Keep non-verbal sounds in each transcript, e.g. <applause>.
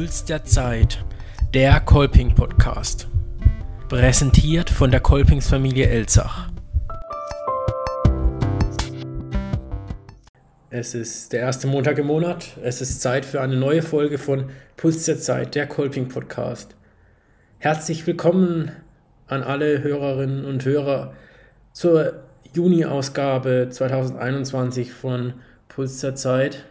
Puls der Zeit, der Kolping Podcast. Präsentiert von der Kolpingsfamilie Elzach. Es ist der erste Montag im Monat. Es ist Zeit für eine neue Folge von Puls der Zeit, der Kolping Podcast. Herzlich willkommen an alle Hörerinnen und Hörer zur Juni-Ausgabe 2021 von Puls der Zeit.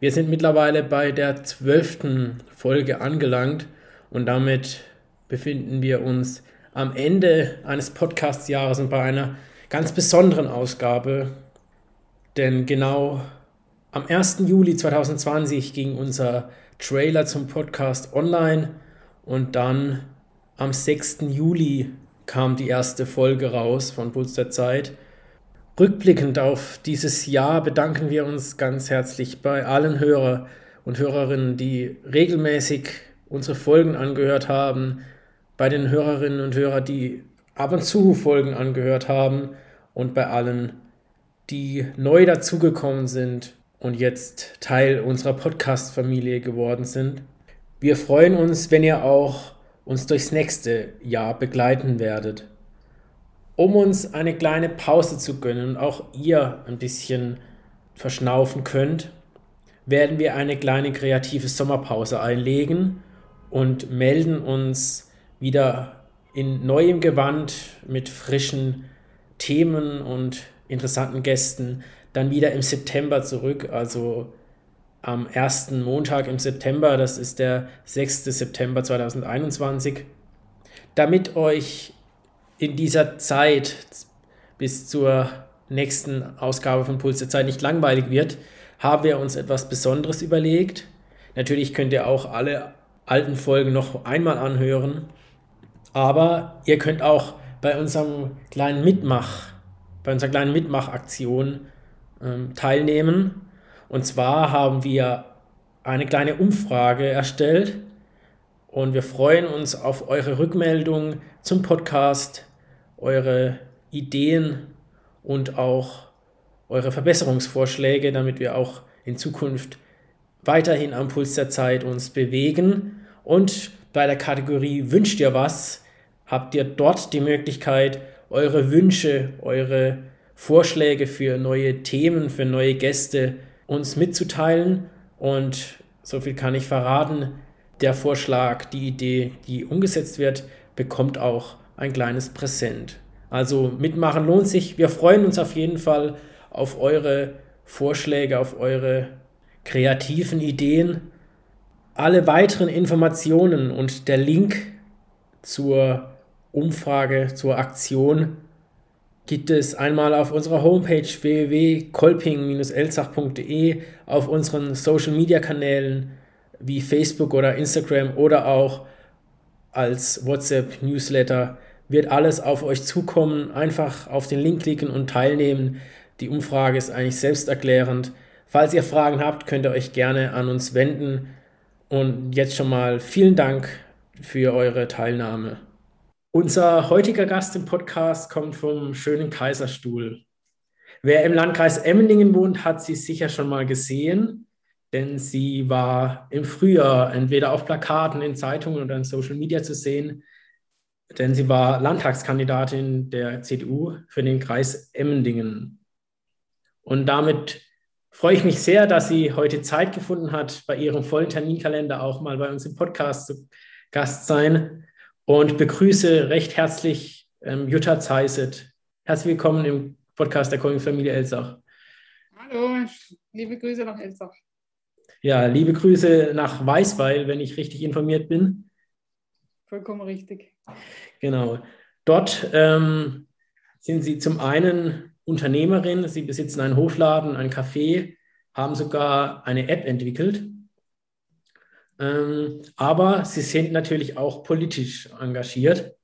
Wir sind mittlerweile bei der zwölften Folge angelangt und damit befinden wir uns am Ende eines Podcast-Jahres und bei einer ganz besonderen Ausgabe. Denn genau am 1. Juli 2020 ging unser Trailer zum Podcast online und dann am 6. Juli kam die erste Folge raus von Puls der Zeit. Rückblickend auf dieses Jahr bedanken wir uns ganz herzlich bei allen Hörer und Hörerinnen, die regelmäßig unsere Folgen angehört haben, bei den Hörerinnen und Hörern, die ab und zu Folgen angehört haben und bei allen, die neu dazugekommen sind und jetzt Teil unserer Podcast-Familie geworden sind. Wir freuen uns, wenn ihr auch uns durchs nächste Jahr begleiten werdet um uns eine kleine Pause zu gönnen und auch ihr ein bisschen verschnaufen könnt, werden wir eine kleine kreative Sommerpause einlegen und melden uns wieder in neuem Gewand mit frischen Themen und interessanten Gästen dann wieder im September zurück, also am ersten Montag im September, das ist der 6. September 2021, damit euch in dieser Zeit bis zur nächsten Ausgabe von Puls der Zeit nicht langweilig wird, haben wir uns etwas Besonderes überlegt. Natürlich könnt ihr auch alle alten Folgen noch einmal anhören, aber ihr könnt auch bei unserem kleinen Mitmach, bei unserer kleinen Mitmachaktion ähm, teilnehmen. Und zwar haben wir eine kleine Umfrage erstellt und wir freuen uns auf eure Rückmeldung zum Podcast eure Ideen und auch eure Verbesserungsvorschläge, damit wir auch in Zukunft weiterhin am Puls der Zeit uns bewegen. Und bei der Kategorie Wünscht ihr was, habt ihr dort die Möglichkeit, eure Wünsche, eure Vorschläge für neue Themen, für neue Gäste uns mitzuteilen. Und so viel kann ich verraten, der Vorschlag, die Idee, die umgesetzt wird, bekommt auch ein kleines Präsent. Also mitmachen lohnt sich. Wir freuen uns auf jeden Fall auf eure Vorschläge, auf eure kreativen Ideen. Alle weiteren Informationen und der Link zur Umfrage, zur Aktion gibt es einmal auf unserer Homepage www.kolping-elzach.de, auf unseren Social Media Kanälen wie Facebook oder Instagram oder auch als WhatsApp Newsletter wird alles auf euch zukommen. Einfach auf den Link klicken und teilnehmen. Die Umfrage ist eigentlich selbsterklärend. Falls ihr Fragen habt, könnt ihr euch gerne an uns wenden. Und jetzt schon mal vielen Dank für eure Teilnahme. Unser heutiger Gast im Podcast kommt vom schönen Kaiserstuhl. Wer im Landkreis Emmendingen wohnt, hat sie sicher schon mal gesehen, denn sie war im Frühjahr entweder auf Plakaten, in Zeitungen oder in Social Media zu sehen denn sie war Landtagskandidatin der CDU für den Kreis Emmendingen. Und damit freue ich mich sehr, dass sie heute Zeit gefunden hat, bei ihrem vollen Terminkalender auch mal bei uns im Podcast zu Gast sein und begrüße recht herzlich ähm, Jutta Zeiset. Herzlich willkommen im Podcast der Familie Elsach. Hallo, liebe Grüße nach Elsach. Ja, liebe Grüße nach Weißweil, wenn ich richtig informiert bin. Vollkommen richtig. Genau. Dort ähm, sind Sie zum einen Unternehmerin, Sie besitzen einen Hofladen, ein Café, haben sogar eine App entwickelt. Ähm, aber Sie sind natürlich auch politisch engagiert.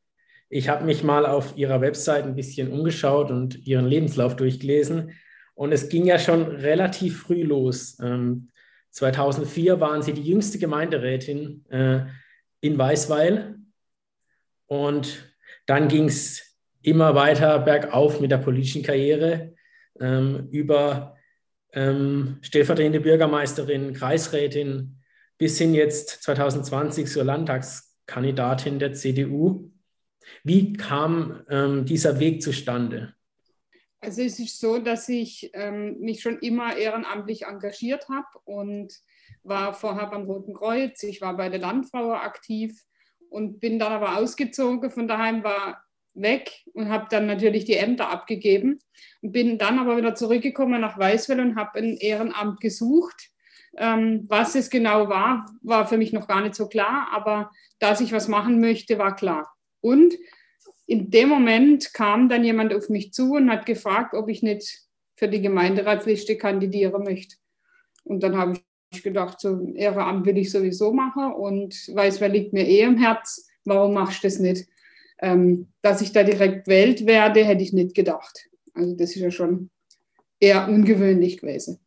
Ich habe mich mal auf Ihrer Website ein bisschen umgeschaut und Ihren Lebenslauf durchgelesen. Und es ging ja schon relativ früh los. Ähm, 2004 waren Sie die jüngste Gemeinderätin äh, in Weißweil und dann ging es immer weiter bergauf mit der politischen Karriere ähm, über ähm, stellvertretende Bürgermeisterin, Kreisrätin bis hin jetzt 2020 zur Landtagskandidatin der CDU. Wie kam ähm, dieser Weg zustande? Also es ist so, dass ich ähm, mich schon immer ehrenamtlich engagiert habe und war vorher beim Roten Kreuz, ich war bei der Landfrau aktiv und bin dann aber ausgezogen von daheim, war weg und habe dann natürlich die Ämter abgegeben und bin dann aber wieder zurückgekommen nach Weißwell und habe ein Ehrenamt gesucht. Ähm, was es genau war, war für mich noch gar nicht so klar, aber dass ich was machen möchte, war klar. Und in dem Moment kam dann jemand auf mich zu und hat gefragt, ob ich nicht für die Gemeinderatsliste kandidieren möchte. Und dann habe ich gedacht, so Ehrenamt will ich sowieso machen und weiß, wer liegt mir eh im Herz, warum machst du das nicht? Ähm, dass ich da direkt wählt werde, hätte ich nicht gedacht. Also das ist ja schon eher ungewöhnlich gewesen.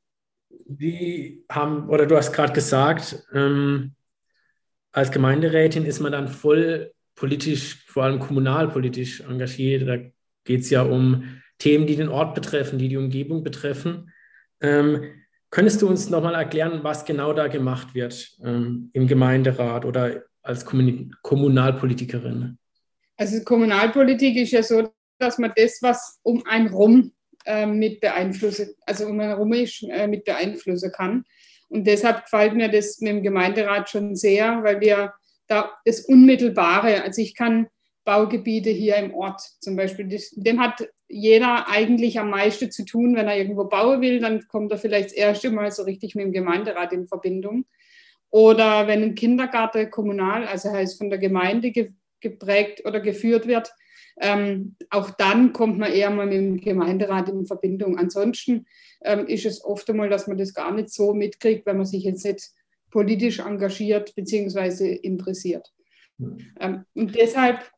Wie haben, oder du hast gerade gesagt, ähm, als Gemeinderätin ist man dann voll politisch, vor allem kommunalpolitisch engagiert. Da geht es ja um Themen, die den Ort betreffen, die die Umgebung betreffen. Ähm, könntest du uns nochmal erklären, was genau da gemacht wird ähm, im Gemeinderat oder als Kommunalpolitikerin? Also Kommunalpolitik ist ja so, dass man das, was um einen rum äh, mit beeinflussen, also um einen äh, mit beeinflussen kann. Und deshalb gefällt mir das mit dem Gemeinderat schon sehr, weil wir da das Unmittelbare, also ich kann Baugebiete hier im Ort zum Beispiel, das, dem hat jeder eigentlich am meisten zu tun, wenn er irgendwo bauen will, dann kommt er vielleicht das erste Mal so richtig mit dem Gemeinderat in Verbindung. Oder wenn ein Kindergarten kommunal, also heißt von der Gemeinde geprägt oder geführt wird, ähm, auch dann kommt man eher mal mit dem Gemeinderat in Verbindung. Ansonsten ähm, ist es oft einmal, dass man das gar nicht so mitkriegt, wenn man sich jetzt nicht politisch engagiert bzw. interessiert. Mhm. und deshalb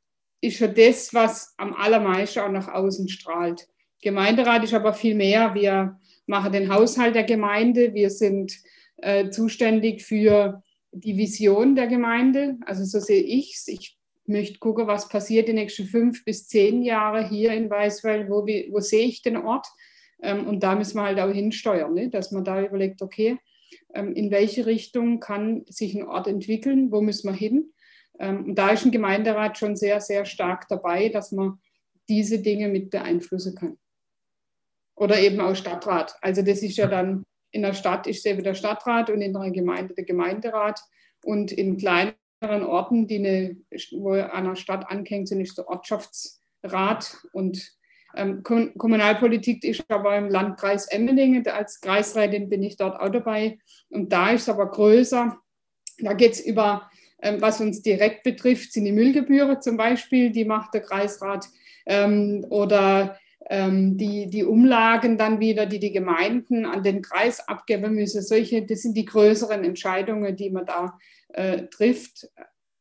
ist ja das, was am allermeisten auch nach außen strahlt. Gemeinderat ist aber viel mehr. Wir machen den Haushalt der Gemeinde. Wir sind äh, zuständig für die Vision der Gemeinde. Also so sehe ich es. Ich möchte gucken, was passiert die nächsten fünf bis zehn Jahre hier in Weißweill. Wo, wo sehe ich den Ort? Ähm, und da müssen wir halt auch hinsteuern, ne? dass man da überlegt, okay, ähm, in welche Richtung kann sich ein Ort entwickeln, wo müssen wir hin. Ähm, und da ist ein Gemeinderat schon sehr, sehr stark dabei, dass man diese Dinge mit beeinflussen kann. Oder eben auch Stadtrat. Also das ist ja dann, in der Stadt ist ja wieder Stadtrat und in der Gemeinde der Gemeinderat. Und in kleineren Orten, die eine, wo an einer Stadt anhängt, sind, ist der Ortschaftsrat und ähm, Kommunalpolitik ist aber im Landkreis Emmendingen. Als Kreisrätin bin ich dort auch dabei. Und da ist es aber größer. Da geht es über, was uns direkt betrifft, sind die Müllgebühren zum Beispiel, die macht der Kreisrat. Ähm, oder ähm, die, die Umlagen dann wieder, die die Gemeinden an den Kreis abgeben müssen. Solche, das sind die größeren Entscheidungen, die man da äh, trifft.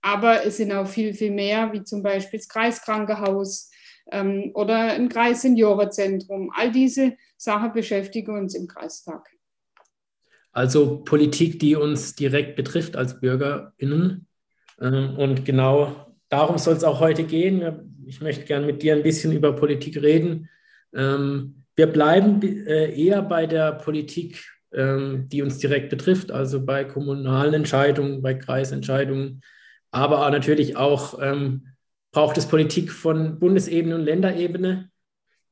Aber es sind auch viel, viel mehr, wie zum Beispiel das Kreiskrankenhaus ähm, oder ein Kreisseniorenzentrum. All diese Sachen beschäftigen uns im Kreistag. Also Politik, die uns direkt betrifft als BürgerInnen. Ähm, und genau darum soll es auch heute gehen. Ich möchte gerne mit dir ein bisschen über Politik reden. Ähm, wir bleiben äh, eher bei der Politik, ähm, die uns direkt betrifft, also bei kommunalen Entscheidungen, bei Kreisentscheidungen, aber natürlich auch braucht es Politik von Bundesebene und Länderebene.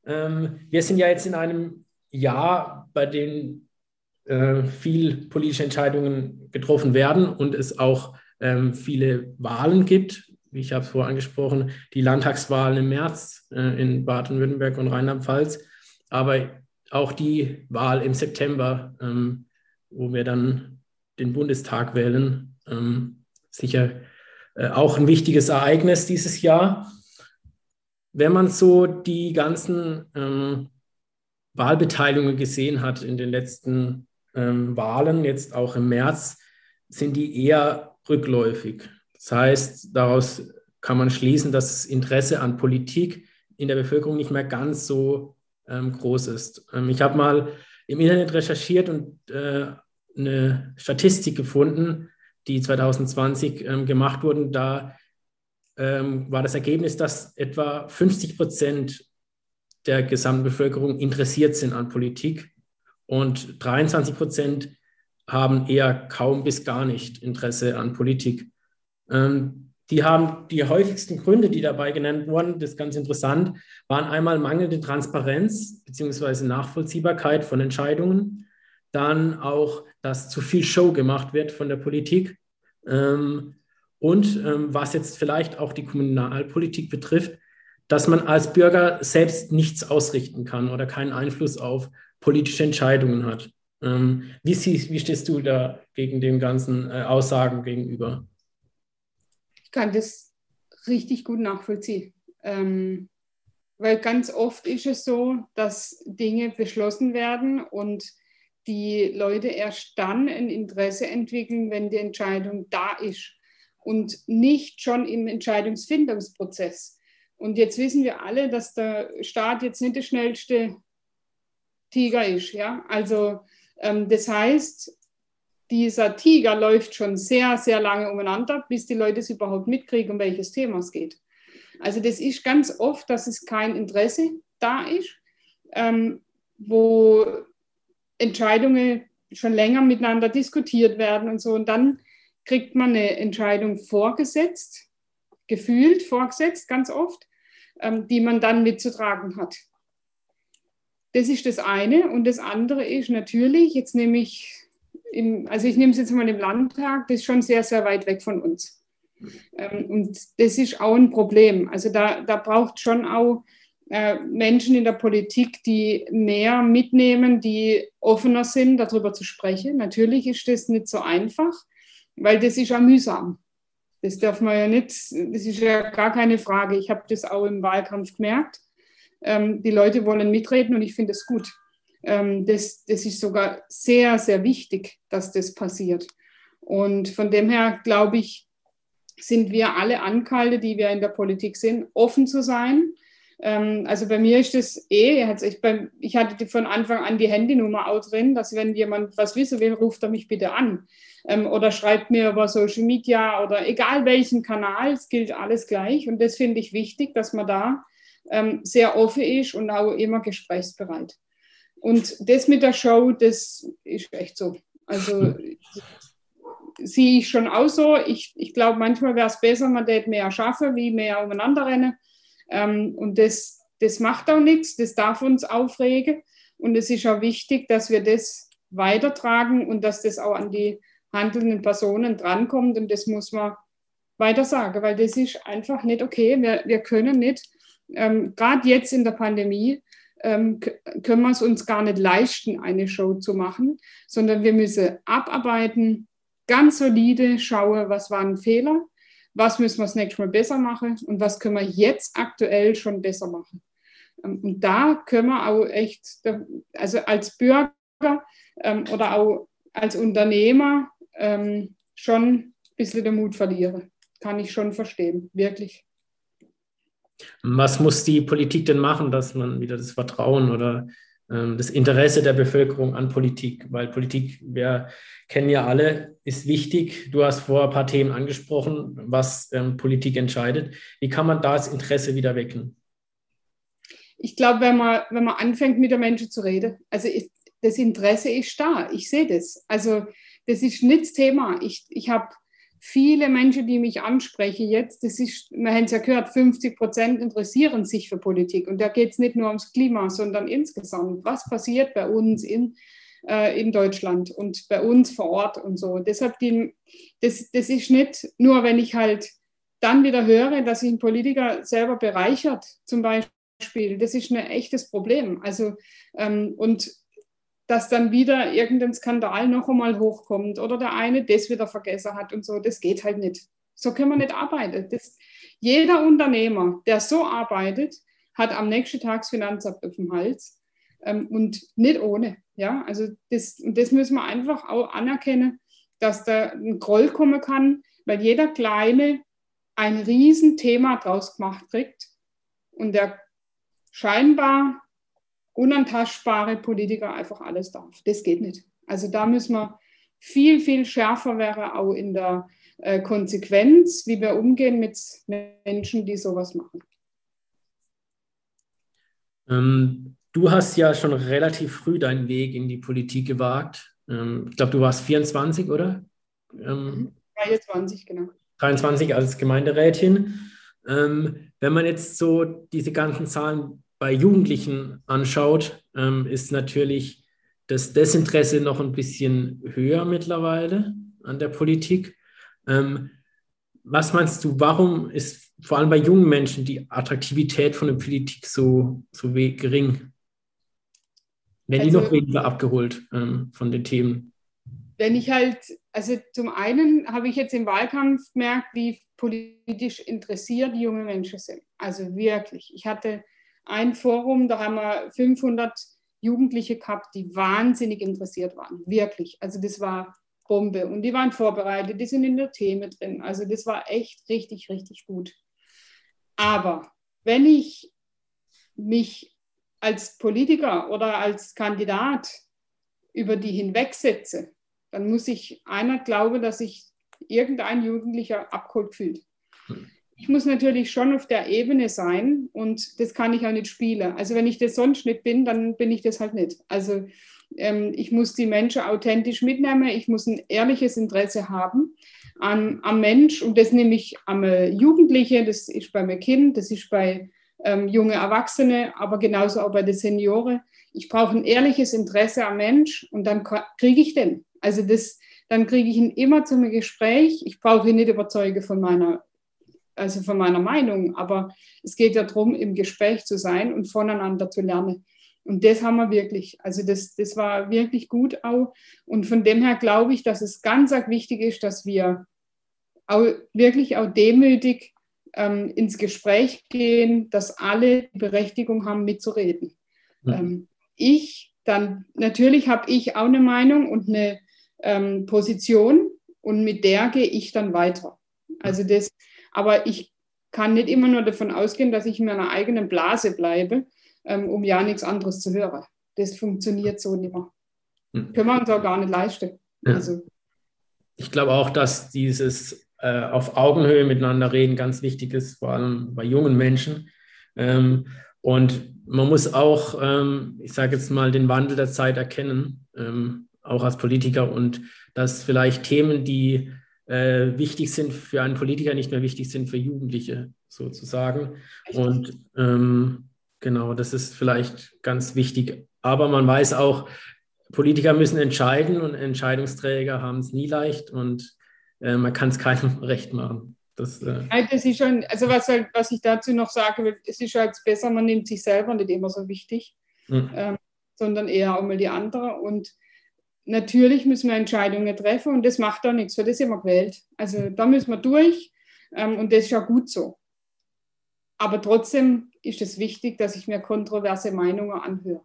Wir sind ja jetzt in einem Jahr, bei dem äh, viel politische Entscheidungen getroffen werden und es auch ähm, viele Wahlen gibt. Wie ich habe es vorher angesprochen, die Landtagswahlen im März äh, in Baden-Württemberg und Rheinland-Pfalz, aber auch die Wahl im September, ähm, wo wir dann den Bundestag wählen, ähm, sicher äh, auch ein wichtiges Ereignis dieses Jahr. Wenn man so die ganzen ähm, Wahlbeteiligungen gesehen hat in den letzten ähm, Wahlen, jetzt auch im März, sind die eher rückläufig. Das heißt, daraus kann man schließen, dass das Interesse an Politik in der Bevölkerung nicht mehr ganz so ähm, groß ist. Ähm, ich habe mal im Internet recherchiert und äh, eine Statistik gefunden, die 2020 ähm, gemacht wurden, da ähm, war das Ergebnis, dass etwa 50 Prozent der gesamten Bevölkerung interessiert sind an Politik und 23 Prozent haben eher kaum bis gar nicht Interesse an Politik. Ähm, die haben die häufigsten Gründe, die dabei genannt wurden, das ist ganz interessant, waren einmal mangelnde Transparenz bzw. Nachvollziehbarkeit von Entscheidungen, dann auch, dass zu viel Show gemacht wird von der Politik ähm, und ähm, was jetzt vielleicht auch die Kommunalpolitik betrifft, dass man als Bürger selbst nichts ausrichten kann oder keinen Einfluss auf politische Entscheidungen hat. Ähm, wie, siehst, wie stehst du da gegen den ganzen äh, Aussagen gegenüber? Ich kann das richtig gut nachvollziehen. Ähm, weil ganz oft ist es so, dass Dinge beschlossen werden und die Leute erst dann ein Interesse entwickeln, wenn die Entscheidung da ist und nicht schon im Entscheidungsfindungsprozess. Und jetzt wissen wir alle, dass der Staat jetzt nicht der schnellste Tiger ist. Ja? Also das heißt, dieser Tiger läuft schon sehr, sehr lange umeinander, bis die Leute es überhaupt mitkriegen, um welches Thema es geht. Also das ist ganz oft, dass es kein Interesse da ist, ähm, wo Entscheidungen schon länger miteinander diskutiert werden und so. Und dann kriegt man eine Entscheidung vorgesetzt, gefühlt vorgesetzt, ganz oft, ähm, die man dann mitzutragen hat. Das ist das eine. Und das andere ist natürlich, jetzt nehme ich, im, also ich nehme es jetzt mal im Landtag, das ist schon sehr, sehr weit weg von uns. Ähm, und das ist auch ein Problem. Also da, da braucht schon auch äh, Menschen in der Politik, die mehr mitnehmen, die offener sind, darüber zu sprechen. Natürlich ist das nicht so einfach, weil das ist ja mühsam. Das darf man ja nicht, das ist ja gar keine Frage. Ich habe das auch im Wahlkampf gemerkt. Ähm, die Leute wollen mitreden und ich finde es gut. Ähm, das, das ist sogar sehr, sehr wichtig, dass das passiert. Und von dem her glaube ich, sind wir alle Ankalte, die wir in der Politik sind, offen zu sein. Ähm, also bei mir ist das eh, ich, bei, ich hatte von Anfang an die Handynummer auch drin, dass wenn jemand was wissen will, ruft er mich bitte an. Ähm, oder schreibt mir über Social Media oder egal welchen Kanal, es gilt alles gleich. Und das finde ich wichtig, dass man da ähm, sehr offen ist und auch immer gesprächsbereit. Und das mit der Show, das ist echt so. Also <laughs> sehe ich schon auch so. Ich, ich glaube, manchmal wäre es besser, man hätte mehr schaffen, wie mehr umeinander rennen. Ähm, und das, das macht auch nichts, das darf uns aufregen. Und es ist auch wichtig, dass wir das weitertragen und dass das auch an die handelnden Personen drankommt. Und das muss man weiter sagen, weil das ist einfach nicht okay. Wir, wir können nicht ähm, gerade jetzt in der Pandemie ähm, können wir es uns gar nicht leisten, eine Show zu machen, sondern wir müssen abarbeiten, ganz solide schauen, was waren Fehler, was müssen wir das nächste Mal besser machen und was können wir jetzt aktuell schon besser machen. Ähm, und da können wir auch echt, also als Bürger ähm, oder auch als Unternehmer ähm, schon ein bisschen den Mut verlieren. Kann ich schon verstehen, wirklich. Was muss die Politik denn machen, dass man wieder das Vertrauen oder ähm, das Interesse der Bevölkerung an Politik, weil Politik, wir kennen ja alle, ist wichtig. Du hast vor ein paar Themen angesprochen, was ähm, Politik entscheidet. Wie kann man da das Interesse wieder wecken? Ich glaube, wenn man, wenn man anfängt, mit den Menschen zu reden, also das Interesse ist da. Ich sehe das. Also das ist nicht das Thema. Ich, ich habe viele Menschen, die mich ansprechen jetzt, das ist, wir haben es ja gehört, 50 Prozent interessieren sich für Politik. Und da geht es nicht nur ums Klima, sondern insgesamt, was passiert bei uns in, äh, in Deutschland und bei uns vor Ort und so. Deshalb, die, das, das ist nicht nur, wenn ich halt dann wieder höre, dass sich ein Politiker selber bereichert, zum Beispiel. Das ist ein echtes Problem. Also, ähm, und dass dann wieder irgendein Skandal noch einmal hochkommt oder der eine das wieder vergessen hat und so. Das geht halt nicht. So können wir nicht arbeiten. Das, jeder Unternehmer, der so arbeitet, hat am nächsten Tag das Finanzamt auf dem Hals ähm, und nicht ohne. Ja, also das, das müssen wir einfach auch anerkennen, dass da ein Groll kommen kann, weil jeder Kleine ein Riesenthema draus gemacht kriegt und der scheinbar unantastbare Politiker einfach alles darf. Das geht nicht. Also da müssen wir viel, viel schärfer werden, auch in der äh, Konsequenz, wie wir umgehen mit Menschen, die sowas machen. Ähm, du hast ja schon relativ früh deinen Weg in die Politik gewagt. Ähm, ich glaube, du warst 24, oder? Ähm, 23, genau. 23 als Gemeinderätin. Ähm, wenn man jetzt so diese ganzen Zahlen bei Jugendlichen anschaut, ähm, ist natürlich das Desinteresse noch ein bisschen höher mittlerweile an der Politik. Ähm, was meinst du, warum ist vor allem bei jungen Menschen die Attraktivität von der Politik so, so gering? Werden also, die noch weniger abgeholt ähm, von den Themen? Wenn ich halt, also zum einen habe ich jetzt im Wahlkampf gemerkt, wie politisch interessiert junge Menschen sind. Also wirklich. Ich hatte ein Forum, da haben wir 500 Jugendliche gehabt, die wahnsinnig interessiert waren. Wirklich. Also das war Bombe. Und die waren vorbereitet, die sind in der Themen drin. Also das war echt richtig, richtig gut. Aber wenn ich mich als Politiker oder als Kandidat über die hinwegsetze, dann muss ich einer glauben, dass sich irgendein Jugendlicher abgeholt fühlt. Hm. Ich muss natürlich schon auf der Ebene sein und das kann ich auch nicht spielen. Also wenn ich das sonst nicht bin, dann bin ich das halt nicht. Also ähm, ich muss die Menschen authentisch mitnehmen, ich muss ein ehrliches Interesse haben an, am Mensch und das nehme ich am Jugendliche, das ist bei meinem Kind, das ist bei ähm, junge Erwachsene, aber genauso auch bei den Senioren. Ich brauche ein ehrliches Interesse am Mensch und dann kriege ich den. Also das, dann kriege ich ihn immer zu einem Gespräch. Ich brauche ihn nicht überzeugen von meiner, also von meiner Meinung, aber es geht ja darum, im Gespräch zu sein und voneinander zu lernen. Und das haben wir wirklich. Also das, das war wirklich gut auch. Und von dem her glaube ich, dass es ganz wichtig ist, dass wir auch wirklich auch demütig ähm, ins Gespräch gehen, dass alle die Berechtigung haben, mitzureden. Ja. Ähm, ich, dann natürlich habe ich auch eine Meinung und eine ähm, Position und mit der gehe ich dann weiter. Also das, aber ich kann nicht immer nur davon ausgehen, dass ich in meiner eigenen Blase bleibe, ähm, um ja nichts anderes zu hören. Das funktioniert so nicht mehr. Hm. Können wir uns auch gar nicht leisten. Ja. Also. Ich glaube auch, dass dieses äh, auf Augenhöhe miteinander reden ganz wichtig ist, vor allem bei jungen Menschen. Ähm, und man muss auch, ähm, ich sage jetzt mal, den Wandel der Zeit erkennen, ähm, auch als Politiker und dass vielleicht Themen, die äh, wichtig sind für einen Politiker, nicht mehr wichtig sind für Jugendliche sozusagen. Und ähm, Genau, das ist vielleicht ganz wichtig. Aber man weiß auch, Politiker müssen entscheiden und Entscheidungsträger haben es nie leicht und äh, man kann es <laughs> keinem recht machen. Das, äh das ist schon, also was, halt, was ich dazu noch will, es ist halt besser, man nimmt sich selber nicht immer so wichtig, mhm. ähm, sondern eher auch mal die andere. Und natürlich müssen wir Entscheidungen treffen und das macht auch nichts, für das sind wir gewählt. Also da müssen wir durch ähm, und das ist ja gut so. Aber trotzdem ist es wichtig, dass ich mir kontroverse Meinungen anhöre.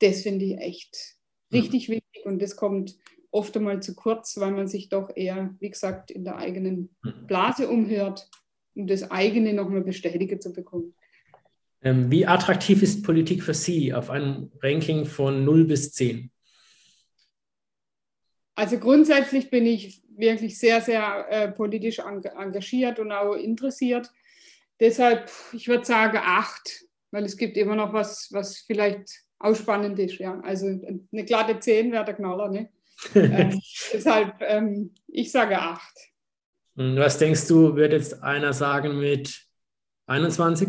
Das finde ich echt richtig mhm. wichtig und das kommt oft einmal zu kurz, weil man sich doch eher, wie gesagt, in der eigenen mhm. Blase umhört, um das eigene nochmal bestätigt zu bekommen. Ähm, wie attraktiv ist Politik für Sie auf einem Ranking von 0 bis 10? Also grundsätzlich bin ich wirklich sehr, sehr äh, politisch engagiert und auch interessiert. Deshalb, ich würde sagen acht, weil es gibt immer noch was, was vielleicht ausspannend ist. Ja. Also eine glatte 10 wäre der Knaller. Ne? <laughs> ähm, deshalb, ähm, ich sage acht. Was denkst du, wird jetzt einer sagen mit 21?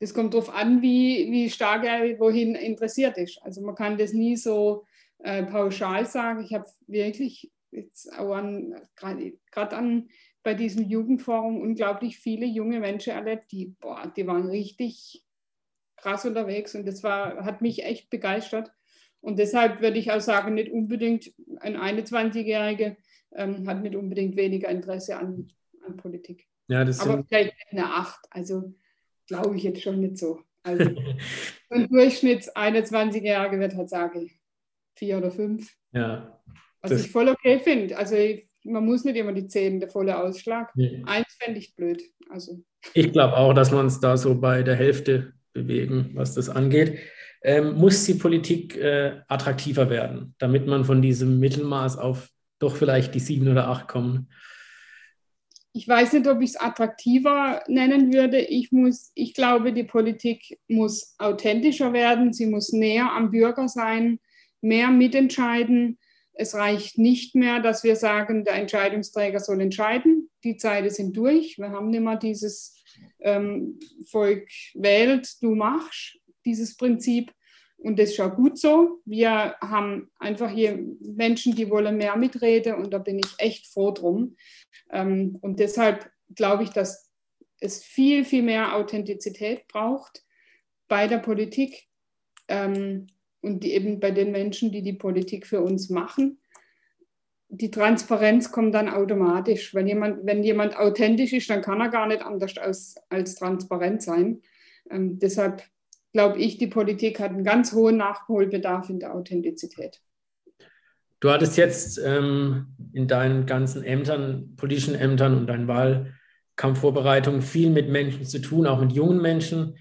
Das kommt darauf an, wie, wie stark er wohin interessiert ist. Also man kann das nie so äh, pauschal sagen. Ich habe wirklich jetzt gerade an bei diesem Jugendforum unglaublich viele junge Menschen erlebt, die, boah, die waren richtig krass unterwegs und das war, hat mich echt begeistert. Und deshalb würde ich auch sagen, nicht unbedingt ein 21-Jähriger ähm, hat nicht unbedingt weniger Interesse an, an Politik. Ja, das Aber vielleicht eine 8, also glaube ich jetzt schon nicht so. Also <laughs> ein Durchschnitts 21-Jähriger wird halt sagen, 4 oder 5. Ja. Was ich voll okay finde. Also man muss nicht immer die Zehn der volle Ausschlag. Nee. Eins fände ich blöd. Also. Ich glaube auch, dass wir uns da so bei der Hälfte bewegen, was das angeht. Ähm, muss die Politik äh, attraktiver werden, damit man von diesem Mittelmaß auf doch vielleicht die sieben oder acht kommen? Ich weiß nicht, ob ich es attraktiver nennen würde. Ich, muss, ich glaube, die Politik muss authentischer werden, sie muss näher am Bürger sein. Mehr mitentscheiden. Es reicht nicht mehr, dass wir sagen, der Entscheidungsträger soll entscheiden. Die Zeiten sind durch. Wir haben nicht mehr dieses ähm, Volk wählt, du machst, dieses Prinzip. Und das ist auch gut so. Wir haben einfach hier Menschen, die wollen mehr mitreden und da bin ich echt froh drum. Ähm, und deshalb glaube ich, dass es viel, viel mehr Authentizität braucht bei der Politik ähm, und die, eben bei den Menschen, die die Politik für uns machen. Die Transparenz kommt dann automatisch. Wenn jemand, wenn jemand authentisch ist, dann kann er gar nicht anders als, als transparent sein. Ähm, deshalb glaube ich, die Politik hat einen ganz hohen Nachholbedarf in der Authentizität. Du hattest jetzt ähm, in deinen ganzen Ämtern, politischen Ämtern und deinen Wahlkampfvorbereitungen viel mit Menschen zu tun, auch mit jungen Menschen.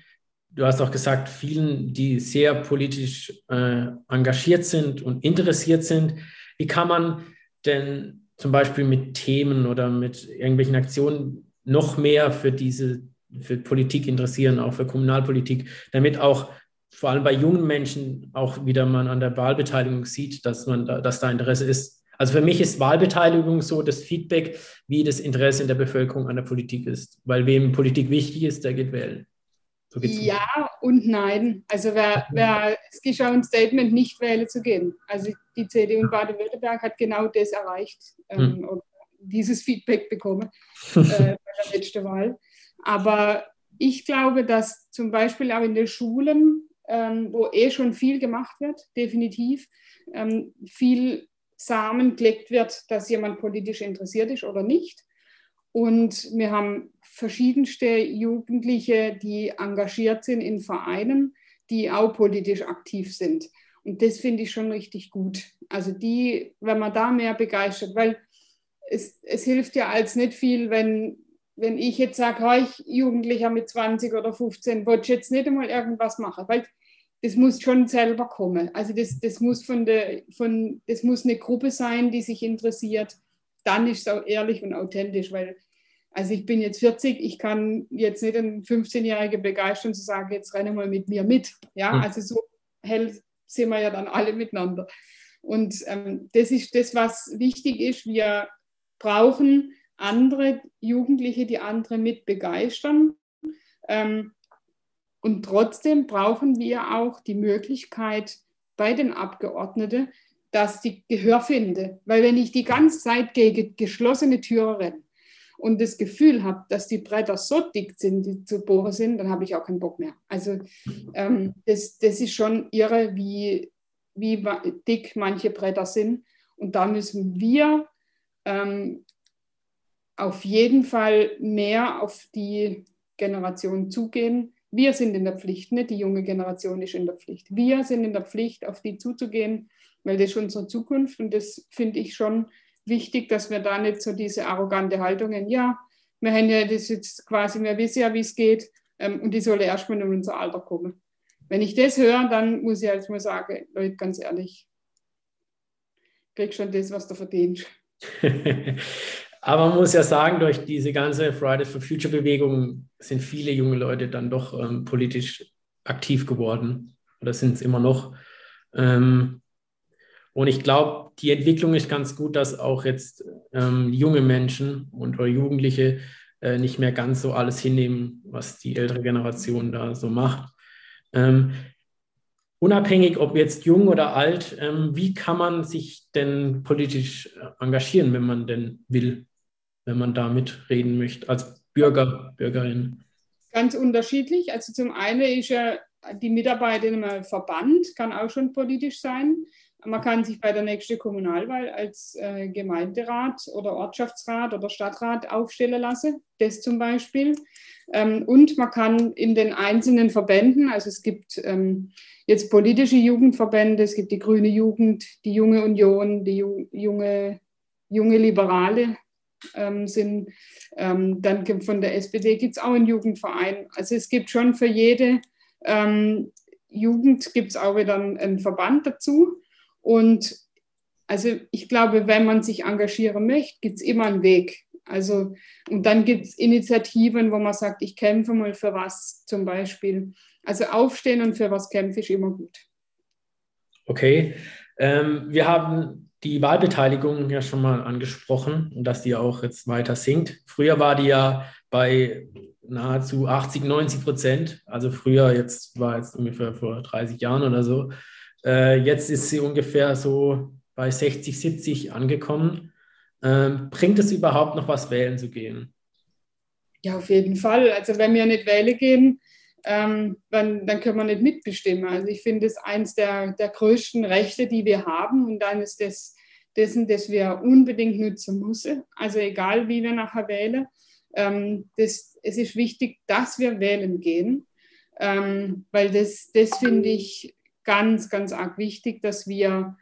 Du hast auch gesagt, vielen, die sehr politisch äh, engagiert sind und interessiert sind. Wie kann man denn zum Beispiel mit Themen oder mit irgendwelchen Aktionen noch mehr für diese für Politik interessieren, auch für Kommunalpolitik, damit auch vor allem bei jungen Menschen auch wieder man an der Wahlbeteiligung sieht, dass man da, dass da Interesse ist. Also für mich ist Wahlbeteiligung so das Feedback, wie das Interesse in der Bevölkerung an der Politik ist. Weil wem Politik wichtig ist, der geht wählen. So ja und nein. Also wer, wer, es auch ein Statement, nicht wählen zu gehen. Also die CDU in Baden-Württemberg hat genau das erreicht, ähm, hm. dieses Feedback bekommen <laughs> äh, bei der letzten Wahl. Aber ich glaube, dass zum Beispiel auch in den Schulen, ähm, wo eh schon viel gemacht wird, definitiv, ähm, viel Samen gelegt wird, dass jemand politisch interessiert ist oder nicht. Und wir haben verschiedenste Jugendliche, die engagiert sind in Vereinen, die auch politisch aktiv sind. Und das finde ich schon richtig gut. Also die, wenn man da mehr begeistert, weil es, es hilft ja als nicht viel, wenn wenn ich jetzt sage, hey, ich Jugendlicher mit 20 oder 15, wollte jetzt nicht einmal irgendwas machen, weil das muss schon selber kommen. Also das, das, muss von der, von, das muss eine Gruppe sein, die sich interessiert. Dann ist es auch ehrlich und authentisch, weil also ich bin jetzt 40, ich kann jetzt nicht einen 15-Jährigen begeistern zu sagen, jetzt renne mal mit mir mit. Ja, mhm. also so hell sind wir ja dann alle miteinander. Und ähm, das ist das, was wichtig ist. Wir brauchen andere Jugendliche, die andere mit begeistern. Ähm, und trotzdem brauchen wir auch die Möglichkeit bei den Abgeordneten, dass die Gehör finde. Weil wenn ich die ganze Zeit gegen geschlossene Türen renne und das Gefühl habe, dass die Bretter so dick sind, die zu bohren sind, dann habe ich auch keinen Bock mehr. Also ähm, das, das ist schon irre, wie, wie dick manche Bretter sind. Und da müssen wir ähm, auf jeden Fall mehr auf die Generation zugehen. Wir sind in der Pflicht, nicht die junge Generation ist in der Pflicht. Wir sind in der Pflicht, auf die zuzugehen, weil das ist unsere Zukunft und das finde ich schon wichtig, dass wir da nicht so diese arrogante Haltungen, ja, wir haben ja das jetzt quasi, wir wissen ja, wie es geht ähm, und die soll erstmal in unser Alter kommen. Wenn ich das höre, dann muss ich jetzt mal sagen, Leute, ganz ehrlich, krieg schon das, was du verdienst. <laughs> Aber man muss ja sagen, durch diese ganze Fridays for Future Bewegung sind viele junge Leute dann doch ähm, politisch aktiv geworden. Oder sind es immer noch. Ähm, und ich glaube, die Entwicklung ist ganz gut, dass auch jetzt ähm, junge Menschen und oder Jugendliche äh, nicht mehr ganz so alles hinnehmen, was die ältere Generation da so macht. Ähm, unabhängig, ob jetzt jung oder alt, ähm, wie kann man sich denn politisch engagieren, wenn man denn will? wenn man da mitreden möchte, als Bürger, Bürgerin? Ganz unterschiedlich. Also zum einen ist ja die Mitarbeit in einem Verband, kann auch schon politisch sein. Man kann sich bei der nächsten Kommunalwahl als äh, Gemeinderat oder Ortschaftsrat oder Stadtrat aufstellen lassen, das zum Beispiel. Ähm, und man kann in den einzelnen Verbänden, also es gibt ähm, jetzt politische Jugendverbände, es gibt die Grüne Jugend, die Junge Union, die junge, junge Liberale, ähm, sind. Ähm, dann von der SPD gibt es auch einen Jugendverein. Also es gibt schon für jede ähm, Jugend gibt es auch wieder einen, einen Verband dazu. Und also ich glaube, wenn man sich engagieren möchte, gibt es immer einen Weg. Also, und dann gibt es Initiativen, wo man sagt, ich kämpfe mal für was zum Beispiel. Also aufstehen und für was kämpfe ich immer gut. Okay. Ähm, wir haben die Wahlbeteiligung ja schon mal angesprochen und dass die auch jetzt weiter sinkt. Früher war die ja bei nahezu 80, 90 Prozent. Also früher, jetzt war jetzt ungefähr vor 30 Jahren oder so. Äh, jetzt ist sie ungefähr so bei 60, 70 angekommen. Ähm, bringt es überhaupt noch was, wählen zu gehen? Ja, auf jeden Fall. Also wenn wir nicht wählen gehen, ähm, dann, dann können wir nicht mitbestimmen. Also ich finde es eines der, der größten Rechte, die wir haben und dann ist das dessen, das wir unbedingt nutzen müssen. Also egal, wie wir nachher wählen. Ähm, das, es ist wichtig, dass wir wählen gehen, ähm, weil das, das finde ich ganz, ganz arg wichtig, dass wir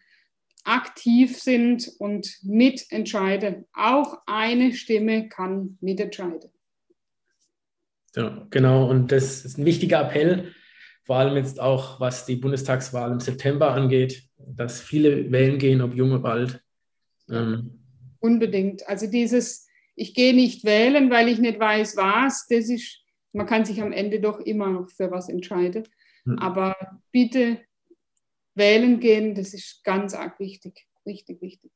aktiv sind und mitentscheiden. Auch eine Stimme kann mitentscheiden. Ja, genau, und das ist ein wichtiger Appell, vor allem jetzt auch, was die Bundestagswahl im September angeht, dass viele wählen gehen, ob jung oder alt. Ähm. Unbedingt. Also dieses, ich gehe nicht wählen, weil ich nicht weiß, was, das ist, man kann sich am Ende doch immer noch für was entscheiden. Hm. Aber bitte wählen gehen, das ist ganz arg wichtig, richtig wichtig.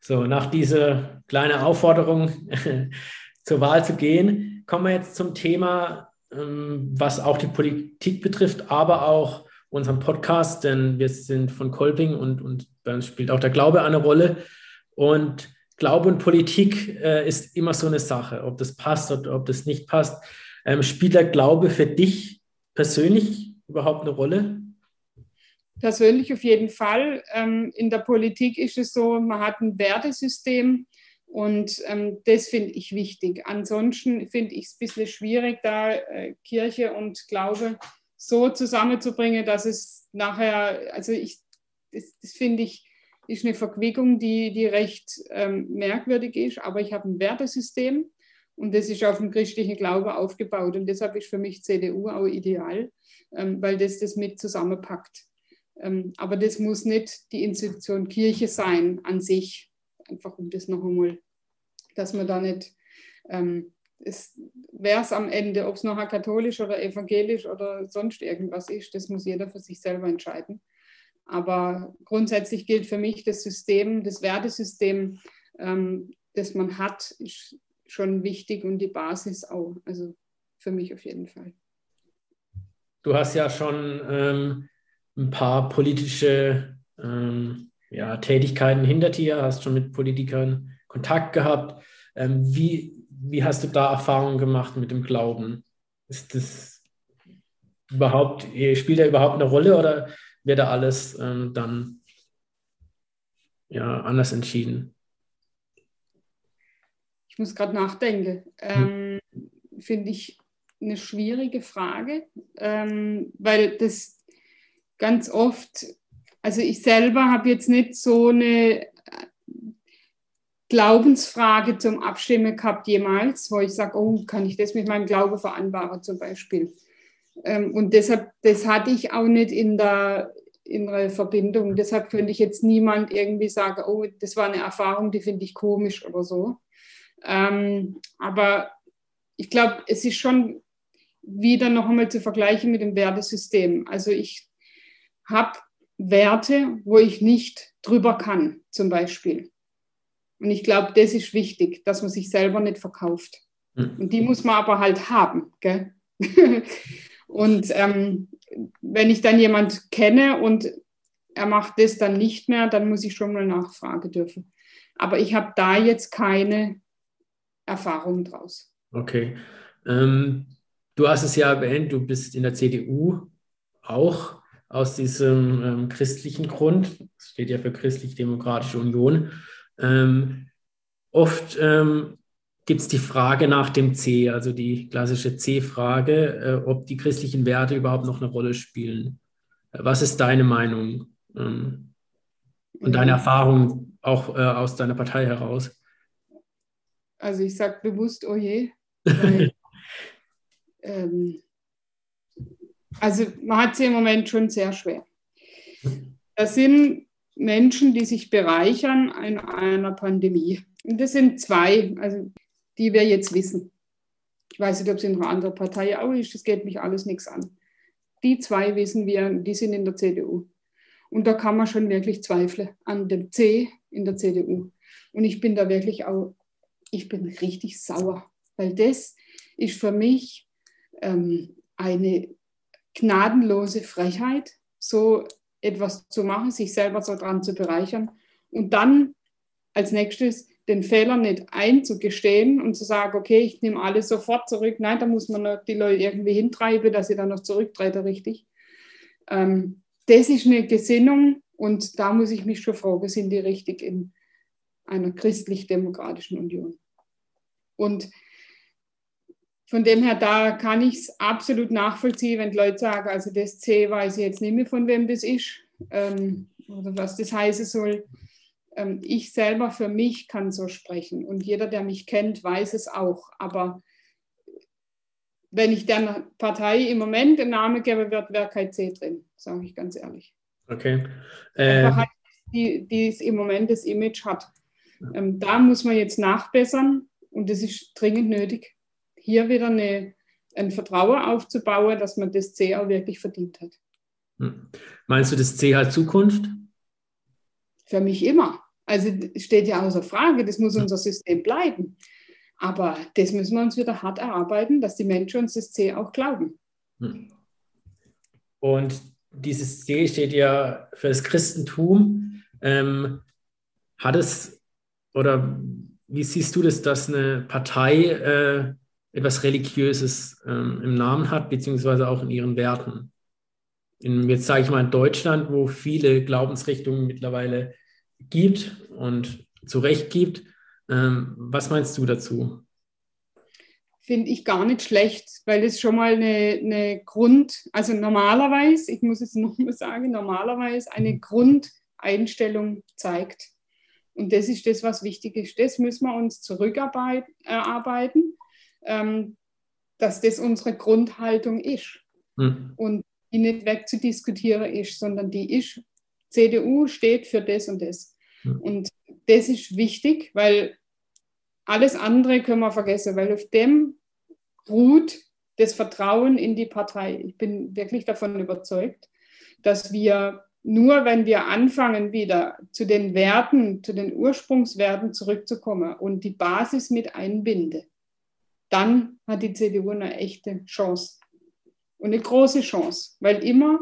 So, nach dieser kleinen Aufforderung <laughs> zur Wahl zu gehen, kommen wir jetzt zum Thema, ähm, was auch die Politik betrifft, aber auch unseren Podcast, denn wir sind von Kolping und, und bei uns spielt auch der Glaube eine Rolle. Und Glaube und Politik äh, ist immer so eine Sache, ob das passt oder ob das nicht passt. Ähm, spielt der Glaube für dich persönlich überhaupt eine Rolle? Persönlich auf jeden Fall. Ähm, in der Politik ist es so, man hat ein Wertesystem und ähm, das finde ich wichtig. Ansonsten finde ich es ein bisschen schwierig, da äh, Kirche und Glaube so zusammenzubringen, dass es nachher, also ich, das, das finde ich, ist eine Verquickung, die, die recht ähm, merkwürdig ist, aber ich habe ein Wertesystem und das ist auf dem christlichen Glaube aufgebaut und deshalb ist für mich CDU auch ideal, weil das das mit zusammenpackt. Ähm, aber das muss nicht die Institution Kirche sein an sich, einfach um das noch einmal, dass man da nicht, ähm, wäre es am Ende, ob es noch katholisch oder evangelisch oder sonst irgendwas ist, das muss jeder für sich selber entscheiden. Aber grundsätzlich gilt für mich das System, das Wertesystem, ähm, das man hat, ist schon wichtig und die Basis auch. Also für mich auf jeden Fall. Du hast ja schon ähm, ein paar politische ähm, ja, Tätigkeiten hinter dir, hast schon mit Politikern Kontakt gehabt. Ähm, wie, wie hast du da Erfahrungen gemacht mit dem Glauben? Ist das überhaupt, spielt er überhaupt eine Rolle oder wird da alles ähm, dann ja, anders entschieden? Ich muss gerade nachdenken. Hm. Ähm, Finde ich eine schwierige Frage, ähm, weil das ganz oft, also ich selber habe jetzt nicht so eine Glaubensfrage zum Abstimmen gehabt jemals, wo ich sage, oh, kann ich das mit meinem Glaube vereinbaren zum Beispiel. Ähm, und deshalb, das hatte ich auch nicht in der innere Verbindung. Deshalb könnte ich jetzt niemand irgendwie sagen, oh, das war eine Erfahrung, die finde ich komisch oder so. Ähm, aber ich glaube, es ist schon wieder noch einmal zu vergleichen mit dem Wertesystem. Also ich habe Werte, wo ich nicht drüber kann, zum Beispiel. Und ich glaube, das ist wichtig, dass man sich selber nicht verkauft. Mhm. Und die muss man aber halt haben. Gell? <laughs> und ähm, wenn ich dann jemand kenne und er macht das dann nicht mehr, dann muss ich schon mal nachfragen dürfen. Aber ich habe da jetzt keine Erfahrung draus. Okay. Ähm, du hast es ja erwähnt, du bist in der CDU auch aus diesem ähm, christlichen Grund. Das steht ja für Christlich-Demokratische Union. Ähm, oft ähm, gibt es die Frage nach dem C, also die klassische C-Frage, äh, ob die christlichen Werte überhaupt noch eine Rolle spielen. Äh, was ist deine Meinung ähm, und deine Erfahrung auch äh, aus deiner Partei heraus? Also ich sage bewusst, oh je. Weil, <laughs> ähm, also man hat sie im Moment schon sehr schwer. Das sind Menschen, die sich bereichern in einer Pandemie. Und das sind zwei, also die wir jetzt wissen. Ich weiß nicht, ob es in einer anderen Partei auch ist, das geht mich alles nichts an. Die zwei wissen wir, die sind in der CDU. Und da kann man schon wirklich zweifeln an dem C in der CDU. Und ich bin da wirklich auch, ich bin richtig sauer, weil das ist für mich ähm, eine gnadenlose Frechheit, so etwas zu machen, sich selber so dran zu bereichern und dann als nächstes den Fehler nicht einzugestehen und zu sagen, okay, ich nehme alles sofort zurück. Nein, da muss man noch die Leute irgendwie hintreiben, dass sie dann noch zurücktreten, richtig. Ähm, das ist eine Gesinnung und da muss ich mich schon fragen, sind die richtig in einer christlich-demokratischen Union? Und von dem her, da kann ich es absolut nachvollziehen, wenn Leute sagen, also das C weiß ich jetzt nicht mehr, von wem das ist ähm, oder was das heißen soll. Ähm, ich selber für mich kann so sprechen und jeder, der mich kennt, weiß es auch. Aber wenn ich der Partei im Moment einen Namen gebe, wird, wäre kein C drin, sage ich ganz ehrlich. Okay. Äh, die, die es im Moment das Image hat. Ähm, da muss man jetzt nachbessern und das ist dringend nötig hier wieder eine, ein Vertrauen aufzubauen, dass man das C auch wirklich verdient hat. Hm. Meinst du, das C hat Zukunft? Für mich immer. Also steht ja außer Frage, das muss unser System bleiben. Aber das müssen wir uns wieder hart erarbeiten, dass die Menschen uns das C auch glauben. Hm. Und dieses C steht ja für das Christentum. Ähm, hat es oder wie siehst du das, dass eine Partei äh, etwas Religiöses ähm, im Namen hat, beziehungsweise auch in ihren Werten. In, jetzt sage ich mal in Deutschland, wo viele Glaubensrichtungen mittlerweile gibt und zu Recht gibt. Ähm, was meinst du dazu? Finde ich gar nicht schlecht, weil es schon mal eine, eine Grund, also normalerweise, ich muss es <laughs> nochmal sagen, normalerweise eine mhm. Grundeinstellung zeigt. Und das ist das, was wichtig ist. Das müssen wir uns zurückarbeiten ähm, dass das unsere Grundhaltung ist mhm. und die nicht wegzudiskutieren ist, sondern die ist, CDU steht für das und das. Mhm. Und das ist wichtig, weil alles andere können wir vergessen, weil auf dem ruht das Vertrauen in die Partei. Ich bin wirklich davon überzeugt, dass wir nur, wenn wir anfangen, wieder zu den Werten, zu den Ursprungswerten zurückzukommen und die Basis mit einbinden, dann hat die CDU eine echte Chance. Und eine große Chance, weil immer,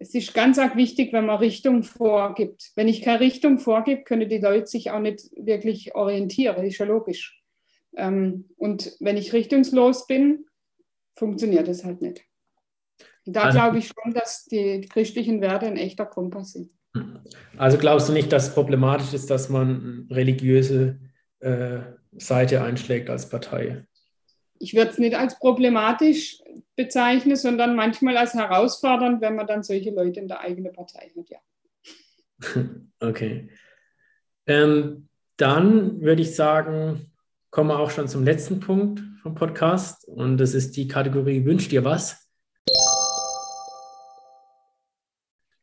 es ist ganz arg wichtig, wenn man Richtung vorgibt. Wenn ich keine Richtung vorgebe, können die Leute sich auch nicht wirklich orientieren, ist ja logisch. Ähm, und wenn ich richtungslos bin, funktioniert es halt nicht. da also, glaube ich schon, dass die christlichen Werte ein echter Kompass sind. Also glaubst du nicht, dass es problematisch ist, dass man religiöse äh, Seite einschlägt als Partei? Ich würde es nicht als problematisch bezeichnen, sondern manchmal als herausfordernd, wenn man dann solche Leute in der eigenen Partei hat, ja. <laughs> Okay. Ähm, dann würde ich sagen, kommen wir auch schon zum letzten Punkt vom Podcast und das ist die Kategorie Wünsch dir was?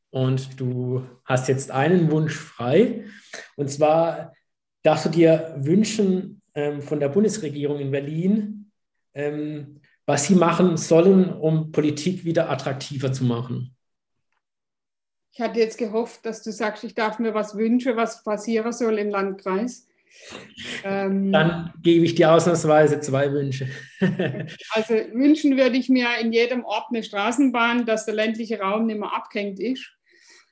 Und du hast jetzt einen Wunsch frei und zwar darfst du dir wünschen ähm, von der Bundesregierung in Berlin, ähm, was sie machen sollen, um Politik wieder attraktiver zu machen. Ich hatte jetzt gehofft, dass du sagst, ich darf mir was wünschen, was passieren soll im Landkreis. Ähm, Dann gebe ich dir ausnahmsweise zwei Wünsche. <laughs> also wünschen würde ich mir in jedem Ort eine Straßenbahn, dass der ländliche Raum nicht mehr abgehängt ist.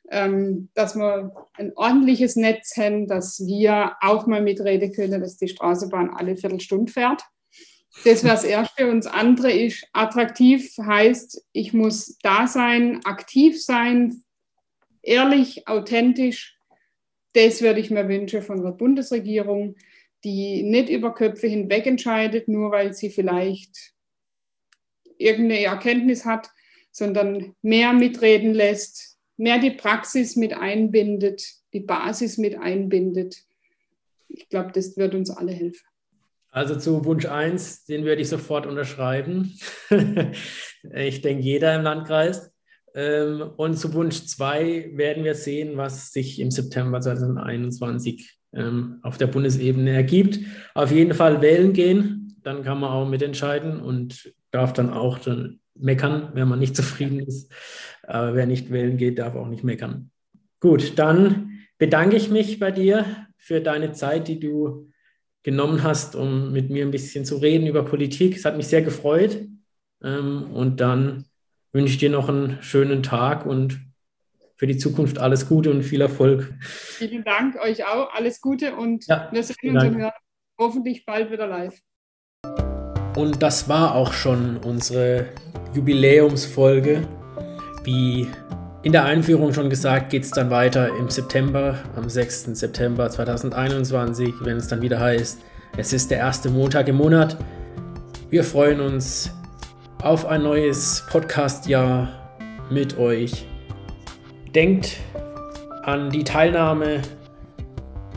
Ähm, dass wir ein ordentliches Netz haben, dass wir auch mal mitreden können, dass die Straßenbahn alle Viertelstunde fährt. Das wäre das Erste. Und das andere ist, attraktiv heißt, ich muss da sein, aktiv sein, ehrlich, authentisch. Das würde ich mir wünschen von der Bundesregierung, die nicht über Köpfe hinweg entscheidet, nur weil sie vielleicht irgendeine Erkenntnis hat, sondern mehr mitreden lässt, mehr die Praxis mit einbindet, die Basis mit einbindet. Ich glaube, das wird uns alle helfen. Also zu Wunsch 1, den würde ich sofort unterschreiben. <laughs> ich denke, jeder im Landkreis. Ähm, und zu Wunsch 2 werden wir sehen, was sich im September 2021 ähm, auf der Bundesebene ergibt. Auf jeden Fall wählen gehen, dann kann man auch mitentscheiden und darf dann auch dann meckern, wenn man nicht zufrieden ist. Aber wer nicht wählen geht, darf auch nicht meckern. Gut, dann bedanke ich mich bei dir für deine Zeit, die du genommen hast, um mit mir ein bisschen zu reden über Politik. Es hat mich sehr gefreut. Ähm, und dann wünsche ich dir noch einen schönen Tag und für die Zukunft alles Gute und viel Erfolg. Vielen Dank, euch auch. Alles Gute und ja, wir sehen uns und hoffentlich bald wieder live. Und das war auch schon unsere Jubiläumsfolge. Wie in der Einführung schon gesagt, geht es dann weiter im September, am 6. September 2021, wenn es dann wieder heißt, es ist der erste Montag im Monat. Wir freuen uns auf ein neues Podcast-Jahr mit euch. Denkt an die Teilnahme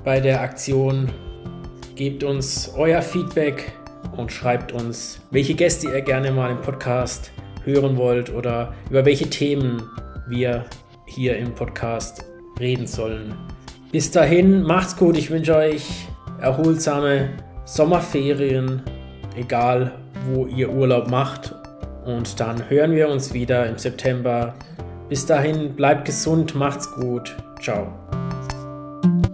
bei der Aktion. Gebt uns euer Feedback und schreibt uns, welche Gäste ihr gerne mal im Podcast hören wollt oder über welche Themen wir hier im Podcast reden sollen. Bis dahin, macht's gut. Ich wünsche euch erholsame Sommerferien, egal wo ihr Urlaub macht. Und dann hören wir uns wieder im September bis dahin, bleibt gesund, macht's gut. Ciao.